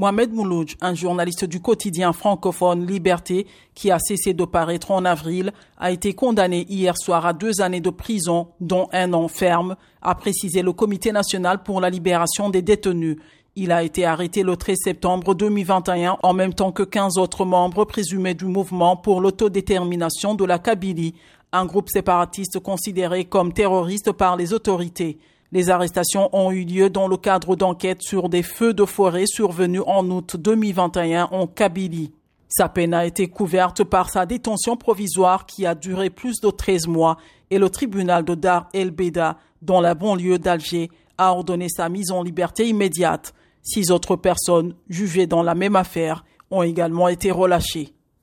Mohamed Mouloudj, un journaliste du quotidien francophone Liberté, qui a cessé de paraître en avril, a été condamné hier soir à deux années de prison, dont un an ferme, a précisé le Comité national pour la libération des détenus. Il a été arrêté le 13 septembre 2021 en même temps que 15 autres membres présumés du mouvement pour l'autodétermination de la Kabylie, un groupe séparatiste considéré comme terroriste par les autorités. Les arrestations ont eu lieu dans le cadre d'enquêtes sur des feux de forêt survenus en août 2021 en Kabylie. Sa peine a été couverte par sa détention provisoire qui a duré plus de 13 mois et le tribunal de Dar el Beda, dans la banlieue d'Alger, a ordonné sa mise en liberté immédiate. Six autres personnes jugées dans la même affaire ont également été relâchées.